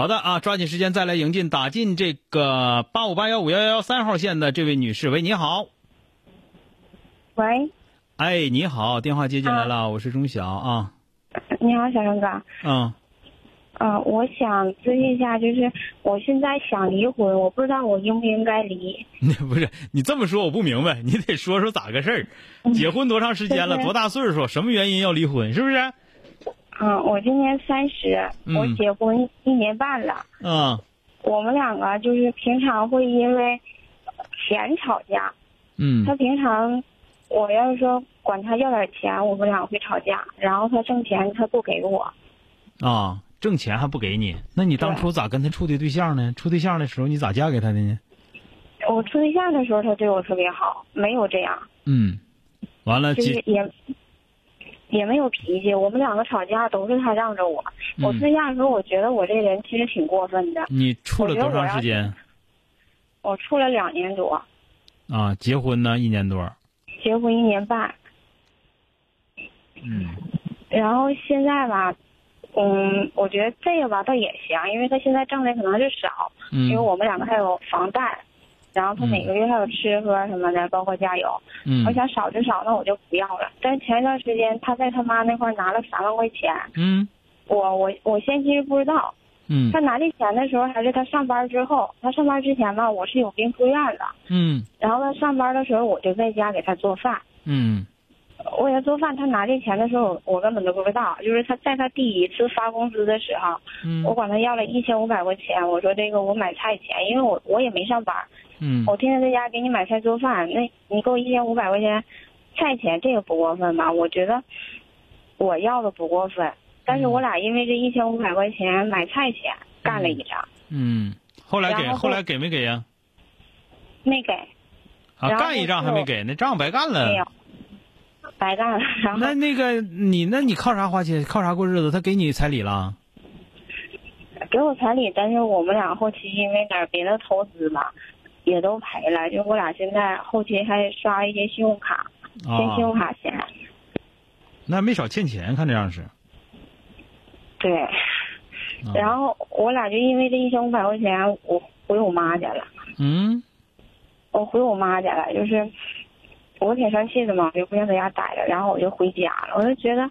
好的啊，抓紧时间再来迎进打进这个八五八幺五幺幺三号线的这位女士，喂，你好。喂，哎，你好，电话接进来了，我是钟晓啊。你好，小生哥。嗯，呃，我想咨询一下，就是我现在想离婚，我不知道我应不应该离。你 不是你这么说我不明白，你得说说咋个事儿？结婚多长时间了？就是多大岁数？什么原因要离婚？是不是？嗯，我今年三十，嗯我结婚一年半了。嗯我们两个就是平常会因为钱吵架。嗯他平常，我要是说管他要点钱，我们俩会吵架。然后他挣钱他不给我。啊，挣钱还不给你？那你当初咋跟他处的对象呢？处对象的时候你咋嫁给他的呢？我处对象的时候，他对我特别好，没有这样，嗯，完了就是也也没有脾气。我们两个吵架都是他让着我。我嗯对象的时候，我觉得我这人其实挺过分的。你处了多长时间我处了两年多，啊？结婚呢一年多。结婚一年半，嗯然后现在吧，嗯，我觉得这个吧倒也行，因为他现在挣的可能是少，嗯因为我们两个还有房贷，然后他每个月还有吃喝什么的，包括加油。嗯我想少就少，那我就不要了。但是前一段时间他在他妈那块儿拿了三万块钱，嗯我我我先其实不知道，嗯他拿这钱的时候还是他上班之后，他上班之前吧，我是有病住院的，嗯然后他上班的时候我就在家给他做饭。嗯我给他做饭，他拿这钱的时候，我根本都不知道。就是他在他第一次发工资的时候，嗯我管他要了一千五百块钱。我说这个我买菜钱，因为我我也没上班，嗯我天天在家给你买菜做饭。那你给我一千五百块钱菜钱，这个不过分吧？我觉得我要的不过分，但是我俩因为这一千五百块钱买菜钱干了一仗，嗯，后来给后后来给没给呀？没给，啊，干一仗还没给，那仗白干了。没有，白干了。然后那那个你那你靠啥花钱？靠啥过日子？他给你彩礼了？给我彩礼，但是我们俩后期因为点儿别的投资吧，也都赔了。就我俩现在后期还刷一些信用卡，欠信啊，用卡钱。那没少欠钱，看这样是。对，啊然后我俩就因为这一千五百块钱，我回我妈家了。嗯我回我妈家了，就是我挺生气的嘛，就不想在家待着，然后我就回家了。我就觉得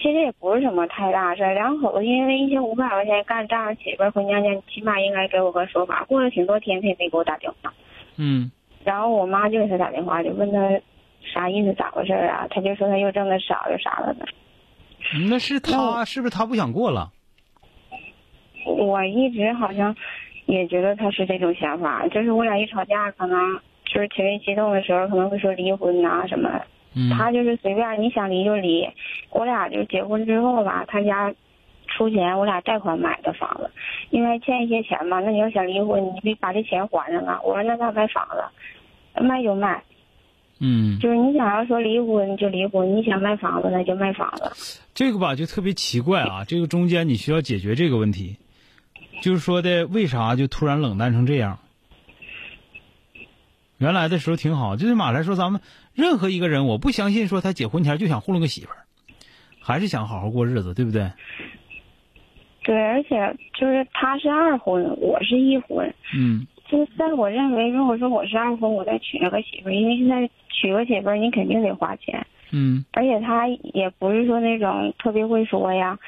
其实也不是什么太大事儿，两口子因为一千五百块钱干仗，媳妇儿回娘家，起码应该给我个说法。过了挺多天，他也没给我打电话。嗯然后我妈就给他打电话，就问他啥意思，咋回事啊？他就说他又挣的少，又啥了的。那是他是不是他不想过了？我一直好像也觉得他是这种想法，就是我俩一吵架，可能就是情绪激动的时候，可能会说离婚呐、什么的。嗯他就是随便你想离就离。我俩就结婚之后吧，他家出钱，我俩贷款买的房子，因为欠一些钱嘛。那你要想离婚，你得把这钱还上啊。我说那咱买房子，卖就卖，嗯，就是你想要说离婚就离婚，你想卖房子那就卖房子。这个吧就特别奇怪啊，这个中间你需要解决这个问题，就是说的为啥就突然冷淡成这样？原来的时候挺好，就最起码来说，咱们任何一个人，我不相信说他结婚前就想糊弄个媳妇儿，还是想好好过日子，对不对？对，而且就是他是二婚，我是一婚。嗯就是在我认为，如果说我是二婚，我再娶了个媳妇儿，因为现在娶个媳妇儿你肯定得花钱，嗯而且他也不是说那种特别会说呀，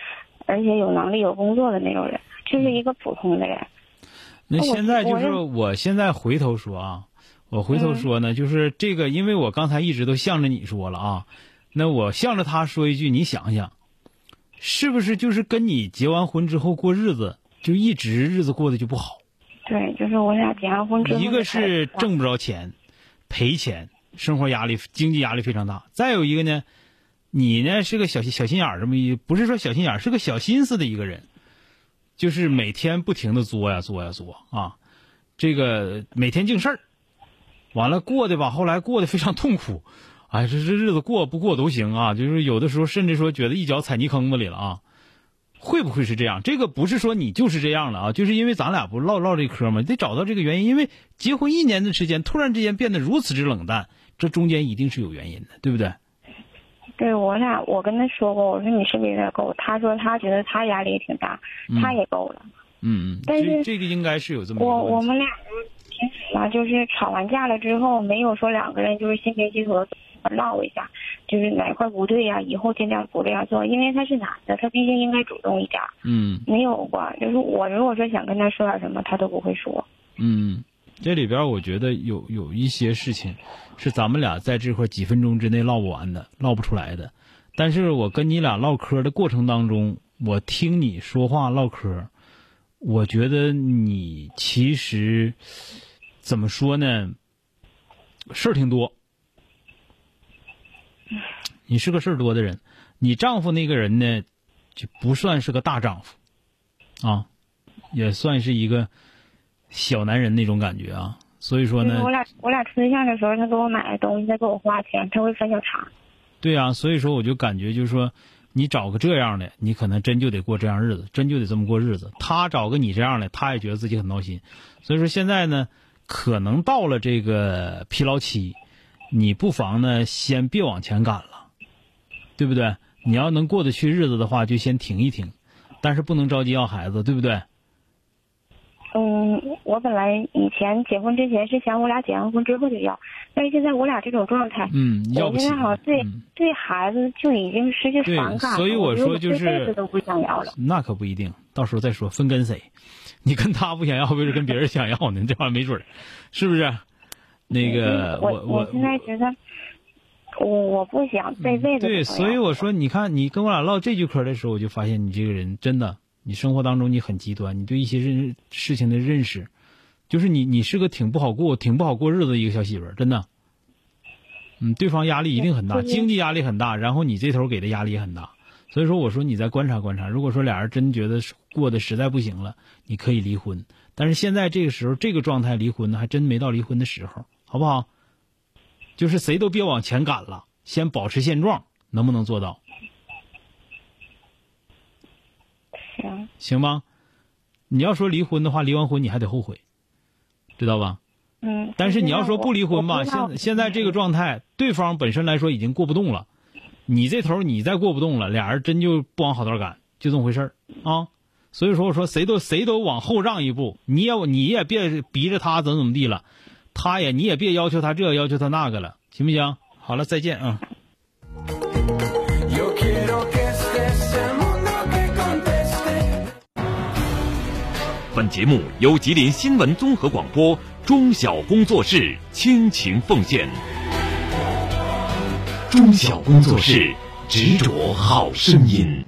而且有能力有工作的那种人，就是一个普通的人。那现在就是我现在回头说啊，我回头说呢，就是这个，因为我刚才一直都向着你说了啊，那我向着他说一句，你想想，是不是就是跟你结完婚之后过日子，就一直日子过得就不好？对，就是我俩结完婚之后一个是挣不着钱，赔钱，生活压力、经济压力非常大；再有一个呢，你呢是个小心小心眼儿，这么一不是说小心眼儿，是个小心思的一个人。就是每天不停的作呀作呀作啊，这个每天净事儿，完了过的吧，后来过得非常痛苦，哎，这这日子过不过都行啊，就是有的时候甚至说觉得一脚踩泥坑子里了啊，会不会是这样？这个不是说你就是这样了啊，就是因为咱俩不唠唠这嗑吗？得找到这个原因，因为结婚一年的时间，突然之间变得如此之冷淡，这中间一定是有原因的，对不对？对我俩，我跟他说过，我说你是不是有点够？他说他觉得他压力也挺大，他也够了。嗯嗯，但是这这个应该是有这么我我们俩就平时嘛，就是吵完架了之后，没有说两个人就是心平气和唠一下，就是哪块不对呀、以后尽量不这样做。因为他是男的，他毕竟应该主动一点儿，嗯没有过。就是我如果说想跟他说点什么，他都不会说。嗯，这里边我觉得有有一些事情是咱们俩在这块几分钟之内唠不完的，唠不出来的。但是我跟你俩唠嗑的过程当中，我听你说话唠嗑，我觉得你其实怎么说呢，事儿挺多。你是个事儿多的人，你丈夫那个人呢，就不算是个大丈夫，啊，也算是一个小男人那种感觉啊。所以说呢我，俩我俩处对象的时候，他给我买的东西，他给我花钱，他会分小肠。对啊，所以说我就感觉就是说，你找个这样的，你可能真就得过这样日子，真就得这么过日子。他找个你这样的，他也觉得自己很闹心。所以说现在呢，可能到了这个疲劳期，你不妨呢先别往前赶了，对不对？你要能过得去日子的话，就先停一停，但是不能着急要孩子，对不对？嗯，我本来以前结婚之前是想我俩结完婚之后就要，但是现在我俩这种状态，嗯，要不起我现在好像对、嗯对孩子就已经失去对反感了。所以我说就是这辈子都不想要了。那可不一定，到时候再说分跟谁。你跟他不想要，为了跟别人想要呢？这玩意儿没准儿，是不是？那个我我我现在觉得，我我不想这辈子都对，所以我说，你看你跟我俩唠这句嗑的时候，我就发现你这个人真的，你生活当中你很极端，你对一些认事情的认识，就是你你是个挺不好过、挺不好过日子的一个小媳妇儿，真的。嗯，对方压力一定很大，经济压力很大，然后你这头给的压力也很大，所以说我说你再观察观察，如果说俩人真觉得过得实在不行了，你可以离婚。但是现在这个时候这个状态离婚呢，还真没到离婚的时候，好不好？就是谁都别往前赶了，先保持现状，能不能做到？行，行吗？你要说离婚的话，离完婚你还得后悔，知道吧？嗯。但是你要说不离婚吧，现现在这个状态，对方本身来说已经过不动了，你这头你再过不动了，俩人真就不往好道赶，就这么回事儿啊。所以说，我说谁都谁都往后让一步，你也你也别逼着他怎么怎么地了，他也你也别要求他这要求他那个了，行不行？好了，再见啊。本节目由吉林新闻综合广播中小工作室倾情奉献。中小工作室执着好声音。